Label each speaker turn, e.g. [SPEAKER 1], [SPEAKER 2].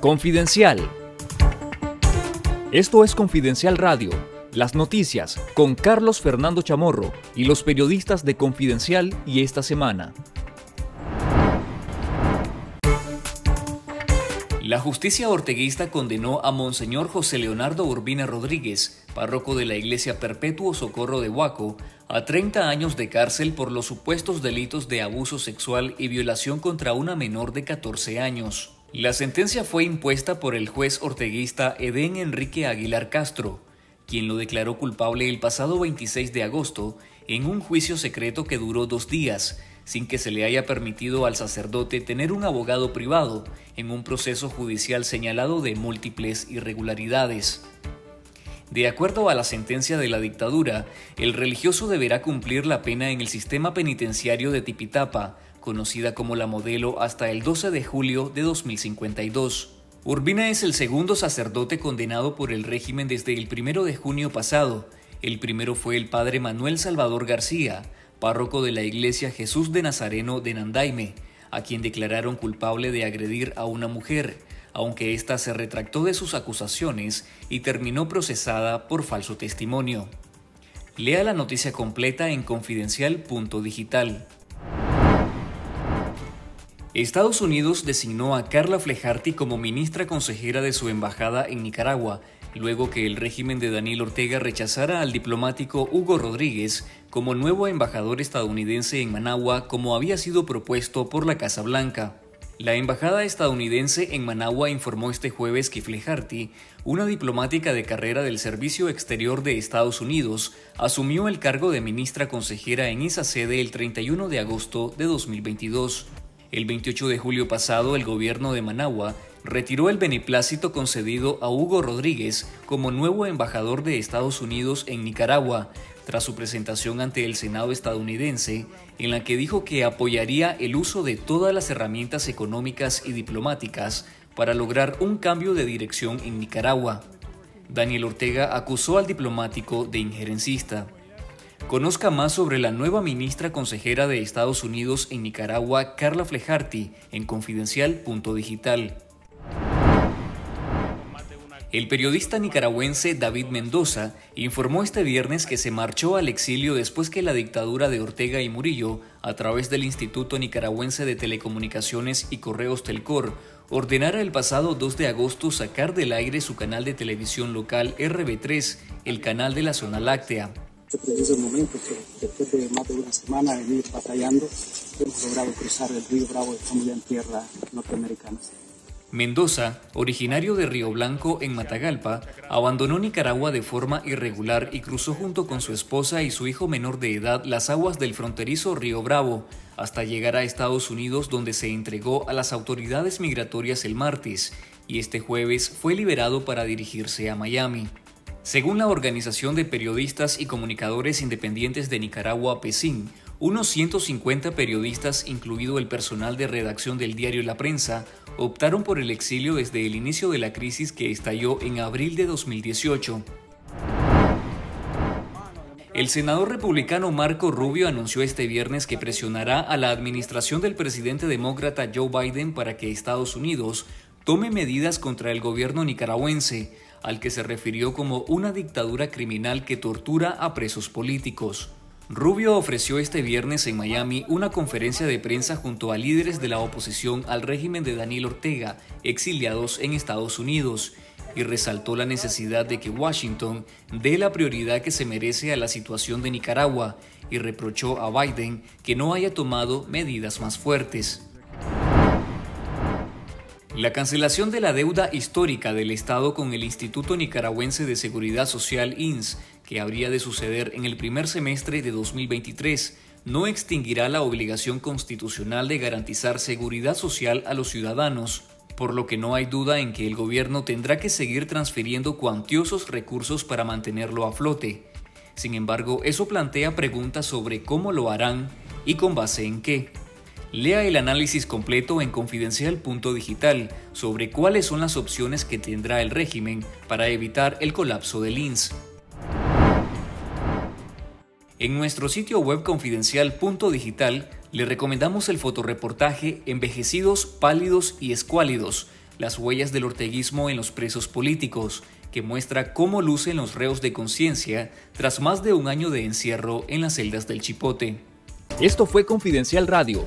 [SPEAKER 1] Confidencial. Esto es Confidencial Radio, las noticias con Carlos Fernando Chamorro y los periodistas de Confidencial y esta semana. La justicia orteguista condenó a Monseñor José Leonardo Urbina Rodríguez, párroco de la Iglesia Perpetuo Socorro de Huaco, a 30 años de cárcel por los supuestos delitos de abuso sexual y violación contra una menor de 14 años. La sentencia fue impuesta por el juez orteguista Edén Enrique Aguilar Castro, quien lo declaró culpable el pasado 26 de agosto en un juicio secreto que duró dos días, sin que se le haya permitido al sacerdote tener un abogado privado en un proceso judicial señalado de múltiples irregularidades. De acuerdo a la sentencia de la dictadura, el religioso deberá cumplir la pena en el sistema penitenciario de Tipitapa, conocida como la modelo hasta el 12 de julio de 2052. Urbina es el segundo sacerdote condenado por el régimen desde el 1 de junio pasado. El primero fue el padre Manuel Salvador García, párroco de la iglesia Jesús de Nazareno de Nandaime, a quien declararon culpable de agredir a una mujer, aunque ésta se retractó de sus acusaciones y terminó procesada por falso testimonio. Lea la noticia completa en confidencial.digital. Estados Unidos designó a Carla Flejarty como ministra consejera de su embajada en Nicaragua luego que el régimen de Daniel Ortega rechazara al diplomático Hugo Rodríguez como nuevo embajador estadounidense en Managua como había sido propuesto por la Casa Blanca. La embajada estadounidense en Managua informó este jueves que Flejarty, una diplomática de carrera del Servicio Exterior de Estados Unidos, asumió el cargo de ministra consejera en esa sede el 31 de agosto de 2022. El 28 de julio pasado, el gobierno de Managua retiró el beneplácito concedido a Hugo Rodríguez como nuevo embajador de Estados Unidos en Nicaragua, tras su presentación ante el Senado estadounidense, en la que dijo que apoyaría el uso de todas las herramientas económicas y diplomáticas para lograr un cambio de dirección en Nicaragua. Daniel Ortega acusó al diplomático de injerencista. Conozca más sobre la nueva ministra consejera de Estados Unidos en Nicaragua, Carla Flejarty, en confidencial.digital. El periodista nicaragüense David Mendoza informó este viernes que se marchó al exilio después que la dictadura de Ortega y Murillo, a través del Instituto Nicaragüense de Telecomunicaciones y Correos Telcor, ordenara el pasado 2 de agosto sacar del aire su canal de televisión local RB3, el canal de la zona láctea
[SPEAKER 2] este preciso momento después de más de una semana de venir batallando, hemos logrado cruzar el río Bravo y estamos ya en.
[SPEAKER 1] Mendoza, originario de Río Blanco en Matagalpa, abandonó Nicaragua de forma irregular y cruzó junto con su esposa y su hijo menor de edad las aguas del fronterizo Río Bravo, hasta llegar a Estados Unidos donde se entregó a las autoridades migratorias el martes y este jueves fue liberado para dirigirse a Miami. Según la Organización de Periodistas y Comunicadores Independientes de Nicaragua, PESIN, unos 150 periodistas, incluido el personal de redacción del diario La Prensa, optaron por el exilio desde el inicio de la crisis que estalló en abril de 2018. El senador republicano Marco Rubio anunció este viernes que presionará a la administración del presidente demócrata Joe Biden para que Estados Unidos tome medidas contra el gobierno nicaragüense, al que se refirió como una dictadura criminal que tortura a presos políticos. Rubio ofreció este viernes en Miami una conferencia de prensa junto a líderes de la oposición al régimen de Daniel Ortega, exiliados en Estados Unidos, y resaltó la necesidad de que Washington dé la prioridad que se merece a la situación de Nicaragua y reprochó a Biden que no haya tomado medidas más fuertes. La cancelación de la deuda histórica del Estado con el Instituto Nicaragüense de Seguridad Social INS, que habría de suceder en el primer semestre de 2023, no extinguirá la obligación constitucional de garantizar seguridad social a los ciudadanos, por lo que no hay duda en que el gobierno tendrá que seguir transfiriendo cuantiosos recursos para mantenerlo a flote. Sin embargo, eso plantea preguntas sobre cómo lo harán y con base en qué. Lea el análisis completo en Confidencial.digital sobre cuáles son las opciones que tendrá el régimen para evitar el colapso del INS. En nuestro sitio web Confidencial.digital le recomendamos el fotoreportaje Envejecidos, Pálidos y Escuálidos, las huellas del orteguismo en los presos políticos, que muestra cómo lucen los reos de conciencia tras más de un año de encierro en las celdas del Chipote.
[SPEAKER 3] Esto fue Confidencial Radio